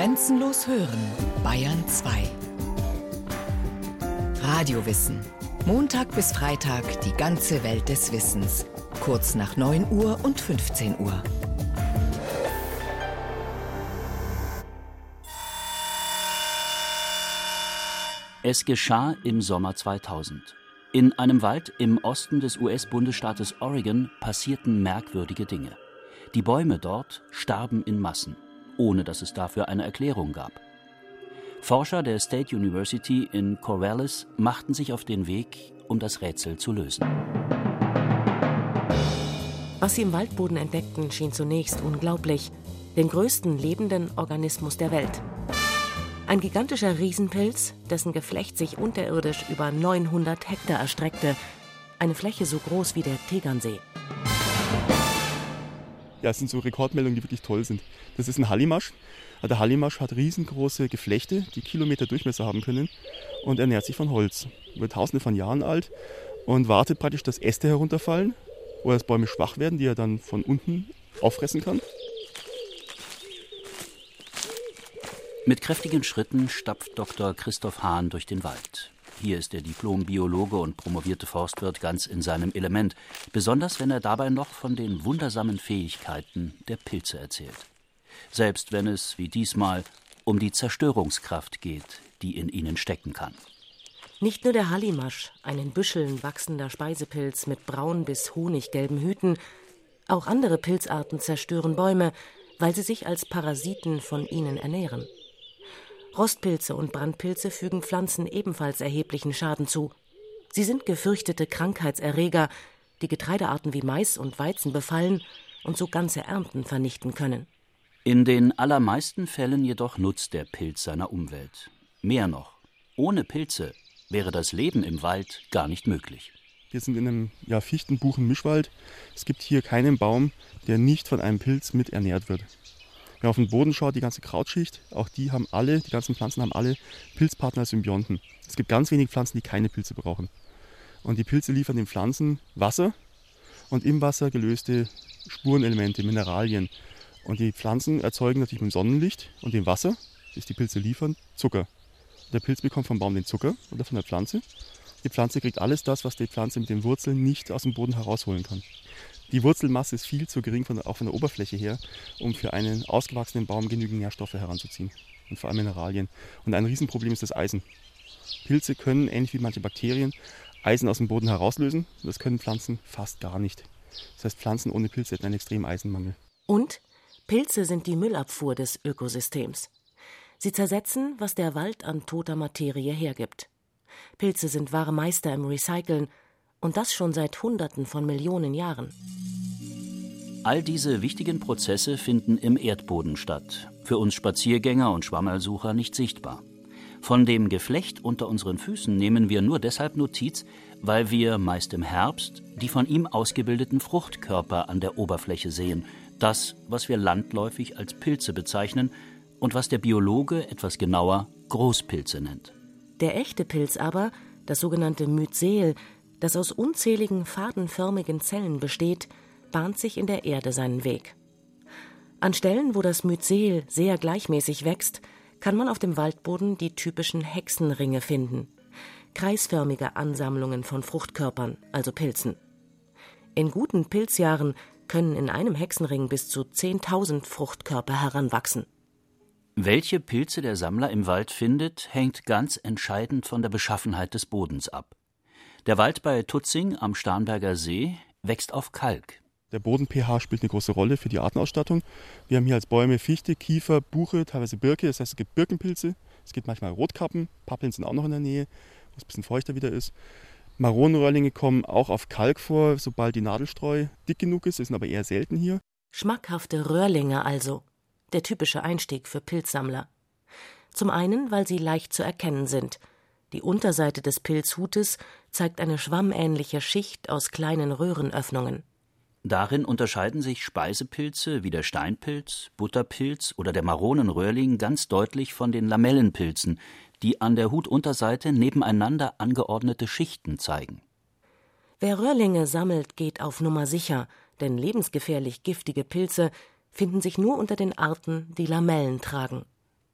Grenzenlos hören, Bayern 2. Radiowissen. Montag bis Freitag die ganze Welt des Wissens. Kurz nach 9 Uhr und 15 Uhr. Es geschah im Sommer 2000. In einem Wald im Osten des US-Bundesstaates Oregon passierten merkwürdige Dinge. Die Bäume dort starben in Massen, ohne dass es dafür eine Erklärung gab. Forscher der State University in Corvallis machten sich auf den Weg, um das Rätsel zu lösen. Was sie im Waldboden entdeckten, schien zunächst unglaublich. Den größten lebenden Organismus der Welt. Ein gigantischer Riesenpilz, dessen Geflecht sich unterirdisch über 900 Hektar erstreckte. Eine Fläche so groß wie der Tegernsee. Ja, es sind so Rekordmeldungen, die wirklich toll sind. Das ist ein Hallimasch. Der Hallimasch hat riesengroße Geflechte, die Kilometer Durchmesser haben können und ernährt sich von Holz. Wird tausende von Jahren alt und wartet praktisch, dass Äste herunterfallen oder dass Bäume schwach werden, die er dann von unten auffressen kann. Mit kräftigen Schritten stapft Dr. Christoph Hahn durch den Wald. Hier ist der Diplom-Biologe und promovierte Forstwirt ganz in seinem Element, besonders wenn er dabei noch von den wundersamen Fähigkeiten der Pilze erzählt. Selbst wenn es, wie diesmal, um die Zerstörungskraft geht, die in ihnen stecken kann. Nicht nur der Hallimasch, ein in Büscheln wachsender Speisepilz mit braun bis honiggelben Hüten, auch andere Pilzarten zerstören Bäume, weil sie sich als Parasiten von ihnen ernähren. Rostpilze und Brandpilze fügen Pflanzen ebenfalls erheblichen Schaden zu. Sie sind gefürchtete Krankheitserreger, die Getreidearten wie Mais und Weizen befallen und so ganze Ernten vernichten können. In den allermeisten Fällen jedoch nutzt der Pilz seiner Umwelt. Mehr noch, ohne Pilze wäre das Leben im Wald gar nicht möglich. Wir sind in einem ja, Fichtenbuchen-Mischwald. Es gibt hier keinen Baum, der nicht von einem Pilz mit ernährt wird. Wenn man auf den Boden schaut, die ganze Krautschicht, auch die haben alle, die ganzen Pflanzen haben alle Pilzpartner als Symbionten. Es gibt ganz wenige Pflanzen, die keine Pilze brauchen. Und die Pilze liefern den Pflanzen Wasser und im Wasser gelöste Spurenelemente, Mineralien. Und die Pflanzen erzeugen natürlich mit dem Sonnenlicht und dem Wasser, das die Pilze liefern, Zucker. Der Pilz bekommt vom Baum den Zucker oder von der Pflanze. Die Pflanze kriegt alles das, was die Pflanze mit den Wurzeln nicht aus dem Boden herausholen kann. Die Wurzelmasse ist viel zu gering, von, auch von der Oberfläche her, um für einen ausgewachsenen Baum genügend Nährstoffe heranzuziehen. Und vor allem Mineralien. Und ein Riesenproblem ist das Eisen. Pilze können, ähnlich wie manche Bakterien, Eisen aus dem Boden herauslösen. Das können Pflanzen fast gar nicht. Das heißt, Pflanzen ohne Pilze hätten einen extremen Eisenmangel. Und Pilze sind die Müllabfuhr des Ökosystems. Sie zersetzen, was der Wald an toter Materie hergibt. Pilze sind wahre Meister im Recyceln und das schon seit Hunderten von Millionen Jahren. All diese wichtigen Prozesse finden im Erdboden statt, für uns Spaziergänger und Schwammerlsucher nicht sichtbar. Von dem Geflecht unter unseren Füßen nehmen wir nur deshalb Notiz, weil wir meist im Herbst die von ihm ausgebildeten Fruchtkörper an der Oberfläche sehen, das, was wir landläufig als Pilze bezeichnen und was der Biologe etwas genauer Großpilze nennt. Der echte Pilz aber, das sogenannte Myzel, das aus unzähligen fadenförmigen Zellen besteht, bahnt sich in der Erde seinen Weg. An Stellen, wo das Myzel sehr gleichmäßig wächst, kann man auf dem Waldboden die typischen Hexenringe finden. Kreisförmige Ansammlungen von Fruchtkörpern, also Pilzen. In guten Pilzjahren können in einem Hexenring bis zu 10.000 Fruchtkörper heranwachsen. Welche Pilze der Sammler im Wald findet, hängt ganz entscheidend von der Beschaffenheit des Bodens ab. Der Wald bei Tutzing am Starnberger See wächst auf Kalk. Der Boden-pH spielt eine große Rolle für die Artenausstattung. Wir haben hier als Bäume Fichte, Kiefer, Buche, teilweise Birke. Das heißt, es gibt Birkenpilze, es gibt manchmal Rotkappen, Pappeln sind auch noch in der Nähe, wo es ein bisschen feuchter wieder ist. Maronenröhrlinge kommen auch auf Kalk vor, sobald die Nadelstreu dick genug ist, sind aber eher selten hier. Schmackhafte Röhrlinge also. Der typische Einstieg für Pilzsammler. Zum einen, weil sie leicht zu erkennen sind – die Unterseite des Pilzhutes zeigt eine schwammähnliche Schicht aus kleinen Röhrenöffnungen. Darin unterscheiden sich Speisepilze wie der Steinpilz, Butterpilz oder der Maronenröhrling ganz deutlich von den Lamellenpilzen, die an der Hutunterseite nebeneinander angeordnete Schichten zeigen. Wer Röhrlinge sammelt, geht auf Nummer sicher, denn lebensgefährlich giftige Pilze finden sich nur unter den Arten, die Lamellen tragen.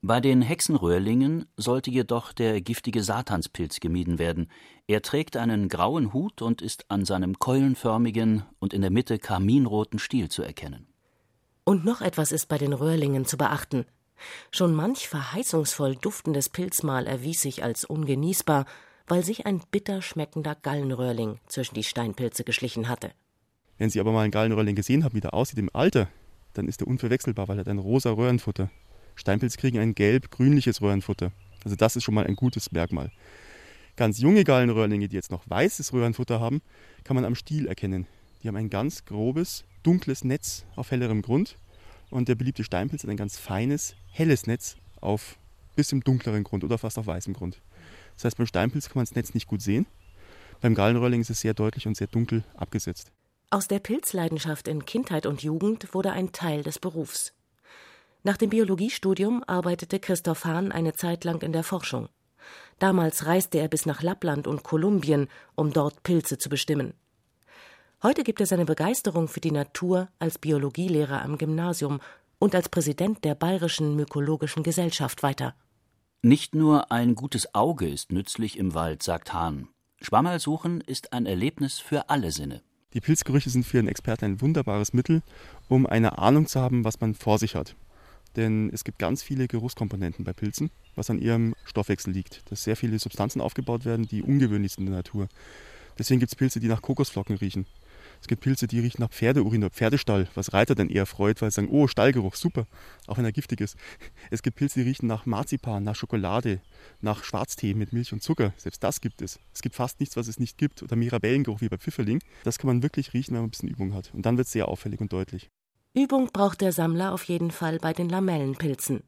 Bei den Hexenröhrlingen sollte jedoch der giftige Satanspilz gemieden werden. Er trägt einen grauen Hut und ist an seinem keulenförmigen und in der Mitte karminroten Stiel zu erkennen. Und noch etwas ist bei den Röhrlingen zu beachten. Schon manch verheißungsvoll duftendes Pilzmal erwies sich als ungenießbar, weil sich ein bitter schmeckender Gallenröhrling zwischen die Steinpilze geschlichen hatte. Wenn Sie aber mal einen Gallenröhrling gesehen haben, wie der aussieht im Alter, dann ist er unverwechselbar, weil er hat ein rosa Röhrenfutter. Steinpilz kriegen ein gelb-grünliches Röhrenfutter. Also das ist schon mal ein gutes Merkmal. Ganz junge Gallenröhrlinge, die jetzt noch weißes Röhrenfutter haben, kann man am Stiel erkennen. Die haben ein ganz grobes, dunkles Netz auf hellerem Grund und der beliebte Steinpilz hat ein ganz feines, helles Netz auf bisschen dunkleren Grund oder fast auf weißem Grund. Das heißt, beim Steinpilz kann man das Netz nicht gut sehen. Beim Gallenröhrling ist es sehr deutlich und sehr dunkel abgesetzt. Aus der Pilzleidenschaft in Kindheit und Jugend wurde ein Teil des Berufs. Nach dem Biologiestudium arbeitete Christoph Hahn eine Zeit lang in der Forschung. Damals reiste er bis nach Lappland und Kolumbien, um dort Pilze zu bestimmen. Heute gibt er seine Begeisterung für die Natur als Biologielehrer am Gymnasium und als Präsident der Bayerischen Mykologischen Gesellschaft weiter. Nicht nur ein gutes Auge ist nützlich im Wald, sagt Hahn. Schwammerlsuchen ist ein Erlebnis für alle Sinne. Die Pilzgerüche sind für einen Experten ein wunderbares Mittel, um eine Ahnung zu haben, was man vor sich hat. Denn es gibt ganz viele Geruchskomponenten bei Pilzen, was an ihrem Stoffwechsel liegt. Dass sehr viele Substanzen aufgebaut werden, die ungewöhnlich sind in der Natur. Deswegen gibt es Pilze, die nach Kokosflocken riechen. Es gibt Pilze, die riechen nach Pferdeurin oder Pferdestall, was Reiter dann eher freut, weil sie sagen, oh, Stallgeruch, super, auch wenn er giftig ist. Es gibt Pilze, die riechen nach Marzipan, nach Schokolade, nach Schwarztee mit Milch und Zucker. Selbst das gibt es. Es gibt fast nichts, was es nicht gibt. Oder Mirabellengeruch wie bei Pfifferling. Das kann man wirklich riechen, wenn man ein bisschen Übung hat. Und dann wird es sehr auffällig und deutlich. Übung braucht der Sammler auf jeden Fall bei den Lamellenpilzen.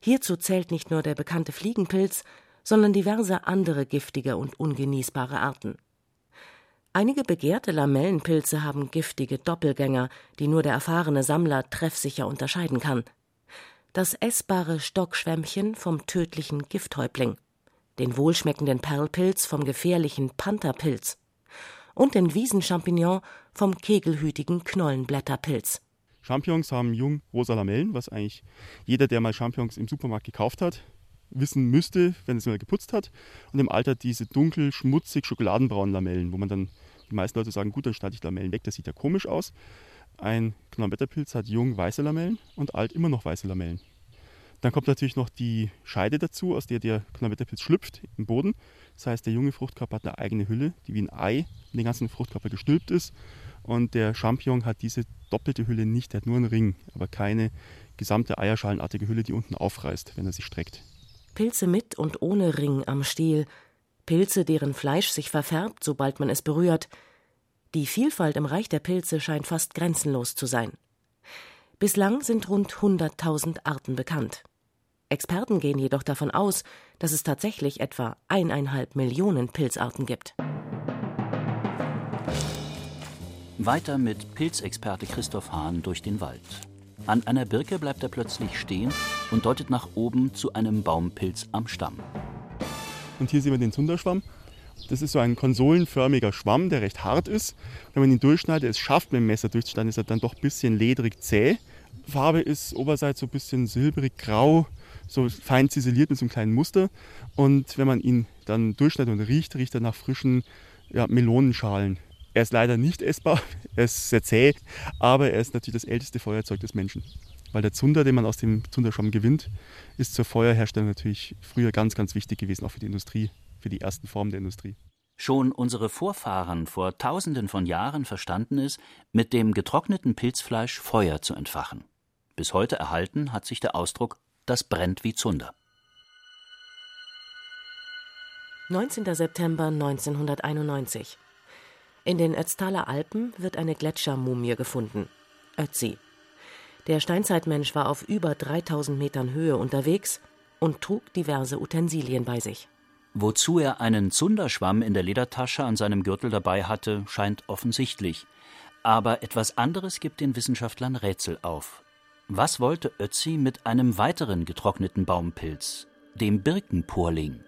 Hierzu zählt nicht nur der bekannte Fliegenpilz, sondern diverse andere giftige und ungenießbare Arten. Einige begehrte Lamellenpilze haben giftige Doppelgänger, die nur der erfahrene Sammler treffsicher unterscheiden kann. Das essbare Stockschwämmchen vom tödlichen Gifthäuptling, den wohlschmeckenden Perlpilz vom gefährlichen Pantherpilz und den Wiesenchampignon vom kegelhütigen Knollenblätterpilz. Champignons haben jung rosa Lamellen, was eigentlich jeder, der mal Champignons im Supermarkt gekauft hat, wissen müsste, wenn es mal geputzt hat. Und im Alter diese dunkel, schmutzig, schokoladenbraunen Lamellen, wo man dann, die meisten Leute sagen, gut, dann schneide ich Lamellen weg, das sieht ja komisch aus. Ein Knollenblätterpilz hat jung weiße Lamellen und alt immer noch weiße Lamellen. Dann kommt natürlich noch die Scheide dazu, aus der der Knollenblätterpilz schlüpft im Boden. Das heißt, der junge Fruchtkörper hat eine eigene Hülle, die wie ein Ei in den ganzen Fruchtkörper gestülpt ist. Und der Champignon hat diese doppelte Hülle nicht, er hat nur einen Ring, aber keine gesamte eierschalenartige Hülle, die unten aufreißt, wenn er sich streckt. Pilze mit und ohne Ring am Stiel, Pilze, deren Fleisch sich verfärbt, sobald man es berührt. Die Vielfalt im Reich der Pilze scheint fast grenzenlos zu sein. Bislang sind rund 100.000 Arten bekannt. Experten gehen jedoch davon aus, dass es tatsächlich etwa eineinhalb Millionen Pilzarten gibt. Weiter mit Pilzexperte Christoph Hahn durch den Wald. An einer Birke bleibt er plötzlich stehen und deutet nach oben zu einem Baumpilz am Stamm. Und hier sehen wir den Zunderschwamm. Das ist so ein konsolenförmiger Schwamm, der recht hart ist. Wenn man ihn durchschneidet, es schafft mit dem Messer durchzuschneiden, ist er dann doch ein bisschen ledrig zäh. Farbe ist oberseits so ein bisschen silbrig grau, so fein ziseliert mit so einem kleinen Muster. Und wenn man ihn dann durchschneidet und riecht, riecht er nach frischen ja, Melonenschalen. Er ist leider nicht essbar, er ist sehr zäh, aber er ist natürlich das älteste Feuerzeug des Menschen. Weil der Zunder, den man aus dem Zunderschwamm gewinnt, ist zur Feuerherstellung natürlich früher ganz, ganz wichtig gewesen, auch für die Industrie, für die ersten Formen der Industrie. Schon unsere Vorfahren vor tausenden von Jahren verstanden es, mit dem getrockneten Pilzfleisch Feuer zu entfachen. Bis heute erhalten hat sich der Ausdruck das brennt wie Zunder. 19. September 1991 in den Ötztaler Alpen wird eine Gletschermumie gefunden. Ötzi. Der Steinzeitmensch war auf über 3000 Metern Höhe unterwegs und trug diverse Utensilien bei sich. Wozu er einen Zunderschwamm in der Ledertasche an seinem Gürtel dabei hatte, scheint offensichtlich. Aber etwas anderes gibt den Wissenschaftlern Rätsel auf. Was wollte Ötzi mit einem weiteren getrockneten Baumpilz, dem Birkenpurling?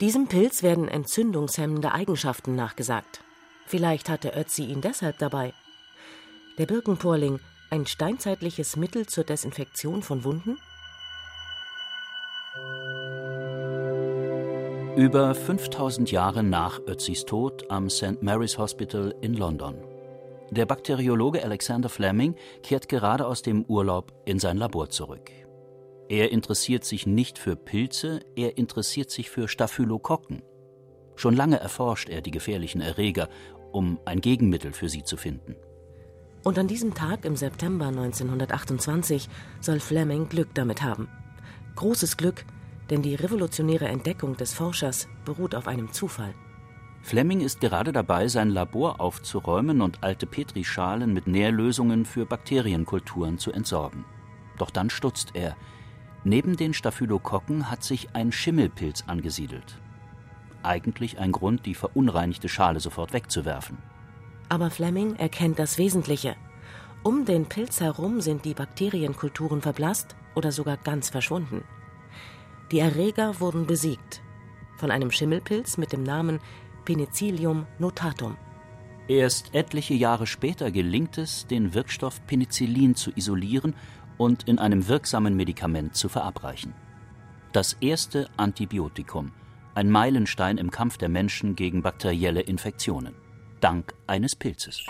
Diesem Pilz werden entzündungshemmende Eigenschaften nachgesagt. Vielleicht hatte Ötzi ihn deshalb dabei. Der Birkenporling, ein steinzeitliches Mittel zur Desinfektion von Wunden? Über 5000 Jahre nach Ötzis Tod am St. Mary's Hospital in London. Der Bakteriologe Alexander Fleming kehrt gerade aus dem Urlaub in sein Labor zurück. Er interessiert sich nicht für Pilze, er interessiert sich für Staphylokokken. Schon lange erforscht er die gefährlichen Erreger, um ein Gegenmittel für sie zu finden. Und an diesem Tag im September 1928 soll Fleming Glück damit haben. Großes Glück, denn die revolutionäre Entdeckung des Forschers beruht auf einem Zufall. Fleming ist gerade dabei, sein Labor aufzuräumen und alte Petrischalen mit Nährlösungen für Bakterienkulturen zu entsorgen. Doch dann stutzt er. Neben den Staphylokokken hat sich ein Schimmelpilz angesiedelt. Eigentlich ein Grund, die verunreinigte Schale sofort wegzuwerfen. Aber Fleming erkennt das Wesentliche. Um den Pilz herum sind die Bakterienkulturen verblasst oder sogar ganz verschwunden. Die Erreger wurden besiegt. Von einem Schimmelpilz mit dem Namen Penicillium notatum. Erst etliche Jahre später gelingt es, den Wirkstoff Penicillin zu isolieren und in einem wirksamen Medikament zu verabreichen. Das erste Antibiotikum, ein Meilenstein im Kampf der Menschen gegen bakterielle Infektionen, dank eines Pilzes.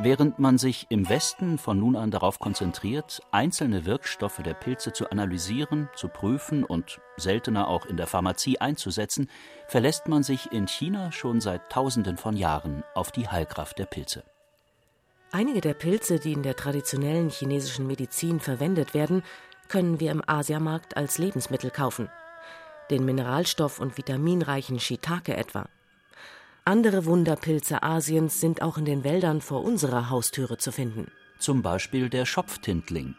Während man sich im Westen von nun an darauf konzentriert, einzelne Wirkstoffe der Pilze zu analysieren, zu prüfen und seltener auch in der Pharmazie einzusetzen, verlässt man sich in China schon seit Tausenden von Jahren auf die Heilkraft der Pilze. Einige der Pilze, die in der traditionellen chinesischen Medizin verwendet werden, können wir im Asiamarkt als Lebensmittel kaufen. Den mineralstoff- und vitaminreichen Shiitake etwa. Andere Wunderpilze Asiens sind auch in den Wäldern vor unserer Haustüre zu finden. Zum Beispiel der Schopftintling,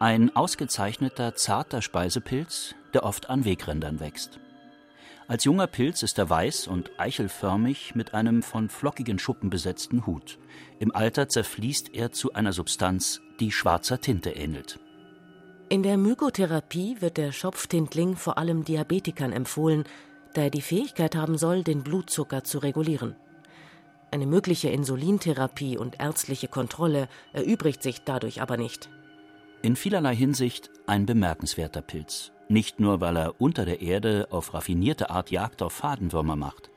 ein ausgezeichneter zarter Speisepilz, der oft an Wegrändern wächst. Als junger Pilz ist er weiß und eichelförmig mit einem von flockigen Schuppen besetzten Hut. Im Alter zerfließt er zu einer Substanz, die schwarzer Tinte ähnelt. In der Mykotherapie wird der Schopftintling vor allem Diabetikern empfohlen, da er die Fähigkeit haben soll, den Blutzucker zu regulieren. Eine mögliche Insulintherapie und ärztliche Kontrolle erübrigt sich dadurch aber nicht. In vielerlei Hinsicht ein bemerkenswerter Pilz. Nicht nur, weil er unter der Erde auf raffinierte Art Jagd auf Fadenwürmer macht.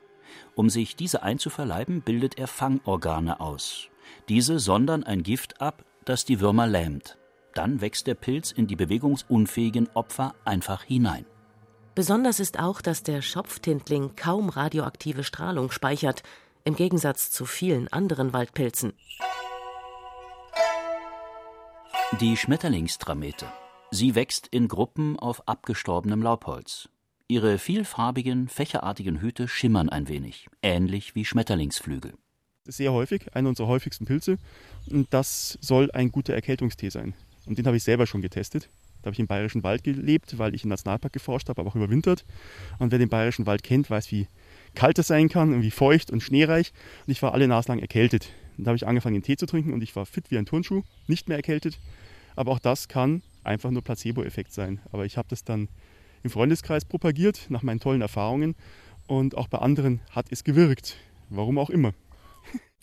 Um sich diese einzuverleiben, bildet er Fangorgane aus. Diese sondern ein Gift ab, das die Würmer lähmt. Dann wächst der Pilz in die bewegungsunfähigen Opfer einfach hinein. Besonders ist auch, dass der Schopftintling kaum radioaktive Strahlung speichert, im Gegensatz zu vielen anderen Waldpilzen. Die Schmetterlingstramete. Sie wächst in Gruppen auf abgestorbenem Laubholz. Ihre vielfarbigen, fächerartigen Hüte schimmern ein wenig, ähnlich wie Schmetterlingsflügel. Sehr häufig, einer unserer häufigsten Pilze. Und das soll ein guter Erkältungstee sein. Und den habe ich selber schon getestet. Da habe ich im Bayerischen Wald gelebt, weil ich im Nationalpark geforscht habe, aber auch überwintert. Und wer den Bayerischen Wald kennt, weiß, wie kalt es sein kann und wie feucht und schneereich. Und ich war alle Nase lang erkältet. Und da habe ich angefangen, den Tee zu trinken und ich war fit wie ein Turnschuh, nicht mehr erkältet. Aber auch das kann einfach nur Placebo-Effekt sein. Aber ich habe das dann im Freundeskreis propagiert, nach meinen tollen Erfahrungen. Und auch bei anderen hat es gewirkt. Warum auch immer.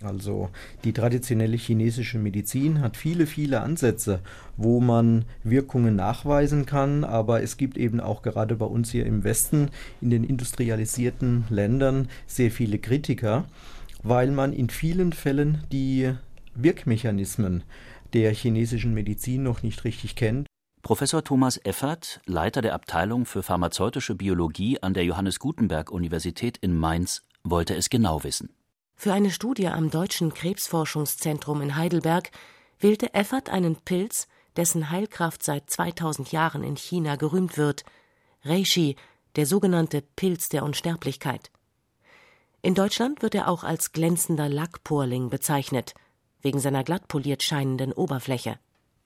Also die traditionelle chinesische Medizin hat viele, viele Ansätze, wo man Wirkungen nachweisen kann, aber es gibt eben auch gerade bei uns hier im Westen, in den industrialisierten Ländern, sehr viele Kritiker, weil man in vielen Fällen die Wirkmechanismen der chinesischen Medizin noch nicht richtig kennt. Professor Thomas Effert, Leiter der Abteilung für pharmazeutische Biologie an der Johannes Gutenberg Universität in Mainz, wollte es genau wissen. Für eine Studie am Deutschen Krebsforschungszentrum in Heidelberg wählte Effert einen Pilz, dessen Heilkraft seit 2000 Jahren in China gerühmt wird, Reishi, der sogenannte Pilz der Unsterblichkeit. In Deutschland wird er auch als glänzender Lackporling bezeichnet, wegen seiner glatt poliert scheinenden Oberfläche.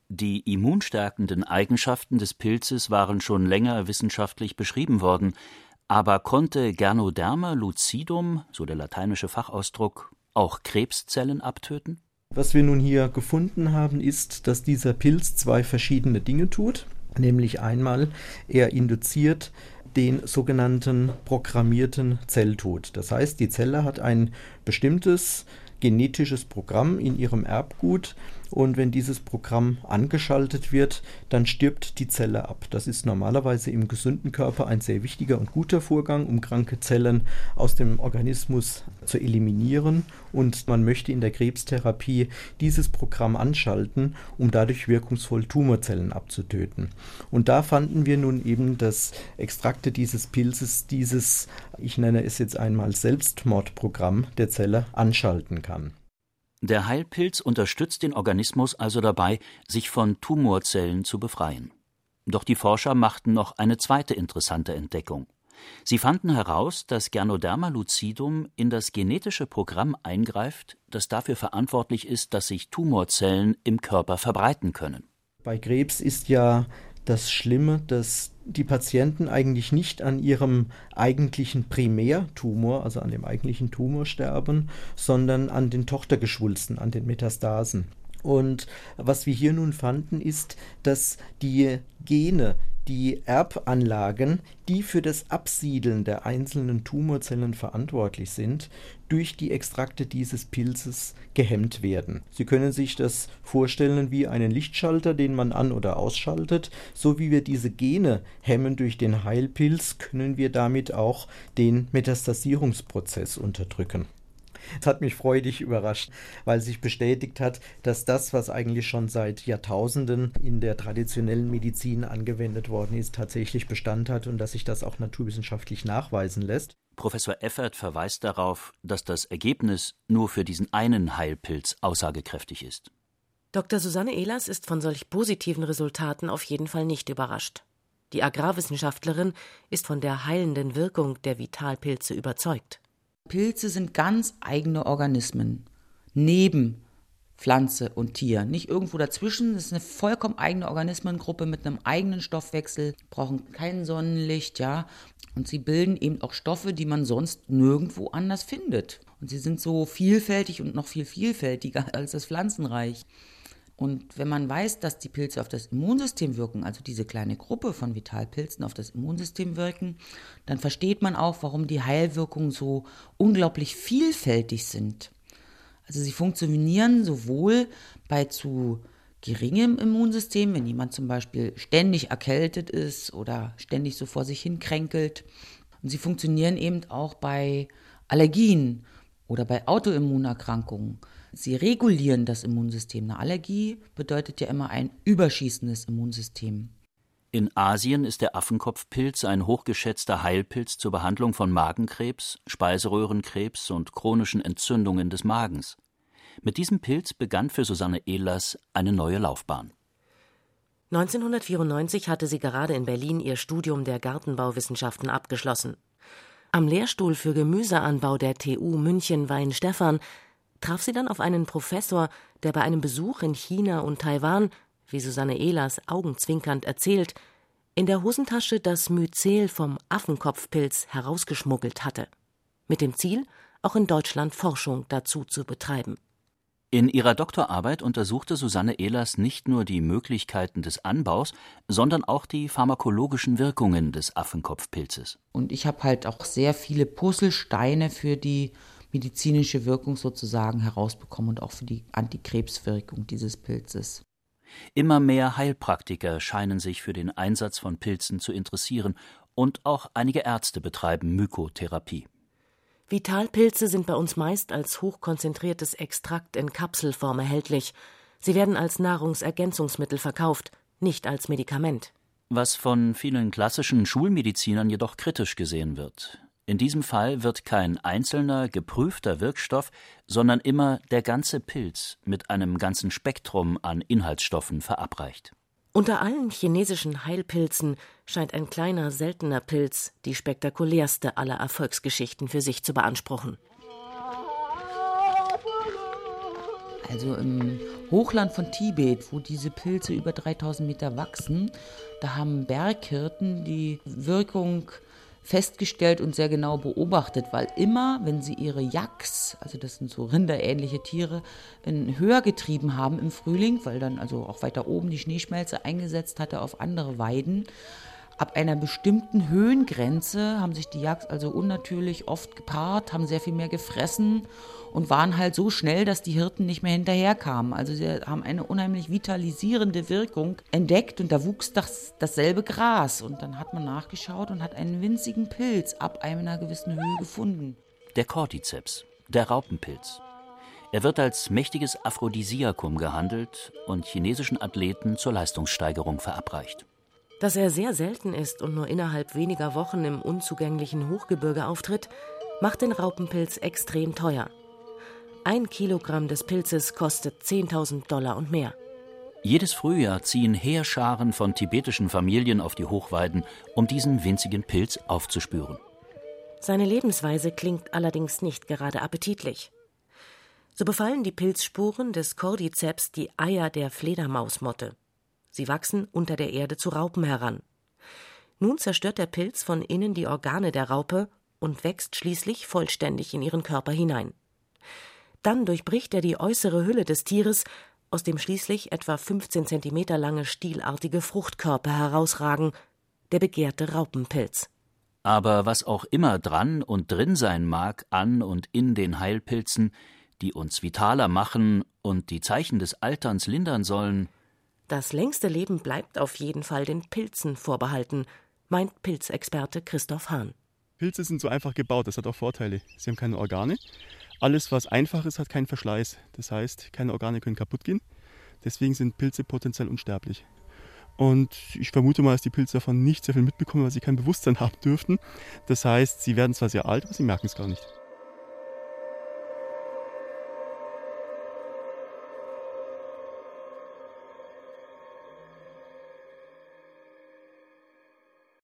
Die immunstärkenden Eigenschaften des Pilzes waren schon länger wissenschaftlich beschrieben worden, aber konnte Gernoderma lucidum, so der lateinische Fachausdruck, auch Krebszellen abtöten? Was wir nun hier gefunden haben, ist, dass dieser Pilz zwei verschiedene Dinge tut. Nämlich einmal, er induziert den sogenannten programmierten Zelltod. Das heißt, die Zelle hat ein bestimmtes genetisches Programm in ihrem Erbgut und wenn dieses Programm angeschaltet wird, dann stirbt die Zelle ab. Das ist normalerweise im gesunden Körper ein sehr wichtiger und guter Vorgang, um kranke Zellen aus dem Organismus zu eliminieren und man möchte in der Krebstherapie dieses Programm anschalten, um dadurch wirkungsvoll Tumorzellen abzutöten. Und da fanden wir nun eben, dass Extrakte dieses Pilzes dieses, ich nenne es jetzt einmal Selbstmordprogramm der Zelle anschalten kann. Der Heilpilz unterstützt den Organismus also dabei, sich von Tumorzellen zu befreien. Doch die Forscher machten noch eine zweite interessante Entdeckung. Sie fanden heraus, dass Gernoderma lucidum in das genetische Programm eingreift, das dafür verantwortlich ist, dass sich Tumorzellen im Körper verbreiten können. Bei Krebs ist ja das Schlimme, dass die Patienten eigentlich nicht an ihrem eigentlichen Primärtumor, also an dem eigentlichen Tumor sterben, sondern an den Tochtergeschwulsten, an den Metastasen. Und was wir hier nun fanden, ist, dass die Gene, die Erbanlagen, die für das Absiedeln der einzelnen Tumorzellen verantwortlich sind, durch die Extrakte dieses Pilzes gehemmt werden. Sie können sich das vorstellen wie einen Lichtschalter, den man an- oder ausschaltet. So wie wir diese Gene hemmen durch den Heilpilz, können wir damit auch den Metastasierungsprozess unterdrücken. Es hat mich freudig überrascht, weil sich bestätigt hat, dass das, was eigentlich schon seit Jahrtausenden in der traditionellen Medizin angewendet worden ist, tatsächlich Bestand hat und dass sich das auch naturwissenschaftlich nachweisen lässt. Professor Effert verweist darauf, dass das Ergebnis nur für diesen einen Heilpilz aussagekräftig ist. Dr. Susanne Ehlers ist von solch positiven Resultaten auf jeden Fall nicht überrascht. Die Agrarwissenschaftlerin ist von der heilenden Wirkung der Vitalpilze überzeugt. Pilze sind ganz eigene Organismen. Neben Pflanze und Tier. Nicht irgendwo dazwischen. Das ist eine vollkommen eigene Organismengruppe mit einem eigenen Stoffwechsel, brauchen kein Sonnenlicht, ja. Und sie bilden eben auch Stoffe, die man sonst nirgendwo anders findet. Und sie sind so vielfältig und noch viel vielfältiger als das Pflanzenreich. Und wenn man weiß, dass die Pilze auf das Immunsystem wirken, also diese kleine Gruppe von Vitalpilzen auf das Immunsystem wirken, dann versteht man auch, warum die Heilwirkungen so unglaublich vielfältig sind. Also sie funktionieren sowohl bei zu geringem Immunsystem, wenn jemand zum Beispiel ständig erkältet ist oder ständig so vor sich hin kränkelt. Und sie funktionieren eben auch bei Allergien oder bei Autoimmunerkrankungen. Sie regulieren das Immunsystem. Eine Allergie bedeutet ja immer ein überschießendes Immunsystem. In Asien ist der Affenkopfpilz ein hochgeschätzter Heilpilz zur Behandlung von Magenkrebs, Speiseröhrenkrebs und chronischen Entzündungen des Magens. Mit diesem Pilz begann für Susanne Ehlers eine neue Laufbahn. 1994 hatte sie gerade in Berlin ihr Studium der Gartenbauwissenschaften abgeschlossen. Am Lehrstuhl für Gemüseanbau der TU München Weinstefan traf sie dann auf einen Professor, der bei einem Besuch in China und Taiwan, wie Susanne Ehlers augenzwinkernd erzählt, in der Hosentasche das Myzel vom Affenkopfpilz herausgeschmuggelt hatte. Mit dem Ziel, auch in Deutschland Forschung dazu zu betreiben. In ihrer Doktorarbeit untersuchte Susanne Ehlers nicht nur die Möglichkeiten des Anbaus, sondern auch die pharmakologischen Wirkungen des Affenkopfpilzes. Und ich habe halt auch sehr viele Puzzlesteine für die medizinische Wirkung sozusagen herausbekommen und auch für die Antikrebswirkung dieses Pilzes. Immer mehr Heilpraktiker scheinen sich für den Einsatz von Pilzen zu interessieren und auch einige Ärzte betreiben Mykotherapie. Vitalpilze sind bei uns meist als hochkonzentriertes Extrakt in Kapselform erhältlich. Sie werden als Nahrungsergänzungsmittel verkauft, nicht als Medikament. Was von vielen klassischen Schulmedizinern jedoch kritisch gesehen wird. In diesem Fall wird kein einzelner geprüfter Wirkstoff, sondern immer der ganze Pilz mit einem ganzen Spektrum an Inhaltsstoffen verabreicht. Unter allen chinesischen Heilpilzen scheint ein kleiner, seltener Pilz die spektakulärste aller Erfolgsgeschichten für sich zu beanspruchen. Also im Hochland von Tibet, wo diese Pilze über 3000 Meter wachsen, da haben Berghirten die Wirkung festgestellt und sehr genau beobachtet, weil immer, wenn sie ihre Yaks, also das sind so rinderähnliche Tiere, in höher getrieben haben im Frühling, weil dann also auch weiter oben die Schneeschmelze eingesetzt hatte auf andere Weiden, Ab einer bestimmten Höhengrenze haben sich die Yaks also unnatürlich oft gepaart, haben sehr viel mehr gefressen und waren halt so schnell, dass die Hirten nicht mehr hinterherkamen. Also sie haben eine unheimlich vitalisierende Wirkung entdeckt und da wuchs das, dasselbe Gras. Und dann hat man nachgeschaut und hat einen winzigen Pilz ab einer gewissen Höhe gefunden. Der Cordyceps, der Raupenpilz. Er wird als mächtiges Aphrodisiakum gehandelt und chinesischen Athleten zur Leistungssteigerung verabreicht. Dass er sehr selten ist und nur innerhalb weniger Wochen im unzugänglichen Hochgebirge auftritt, macht den Raupenpilz extrem teuer. Ein Kilogramm des Pilzes kostet 10.000 Dollar und mehr. Jedes Frühjahr ziehen Heerscharen von tibetischen Familien auf die Hochweiden, um diesen winzigen Pilz aufzuspüren. Seine Lebensweise klingt allerdings nicht gerade appetitlich. So befallen die Pilzspuren des Cordyceps die Eier der Fledermausmotte. Sie wachsen unter der Erde zu Raupen heran. Nun zerstört der Pilz von innen die Organe der Raupe und wächst schließlich vollständig in ihren Körper hinein. Dann durchbricht er die äußere Hülle des Tieres, aus dem schließlich etwa 15 Zentimeter lange stielartige Fruchtkörper herausragen, der begehrte Raupenpilz. Aber was auch immer dran und drin sein mag an und in den Heilpilzen, die uns vitaler machen und die Zeichen des Alterns lindern sollen, das längste Leben bleibt auf jeden Fall den Pilzen vorbehalten, meint Pilzexperte Christoph Hahn. Pilze sind so einfach gebaut, das hat auch Vorteile. Sie haben keine Organe. Alles, was einfach ist, hat keinen Verschleiß. Das heißt, keine Organe können kaputt gehen. Deswegen sind Pilze potenziell unsterblich. Und ich vermute mal, dass die Pilze davon nicht sehr viel mitbekommen, weil sie kein Bewusstsein haben dürften. Das heißt, sie werden zwar sehr alt, aber sie merken es gar nicht.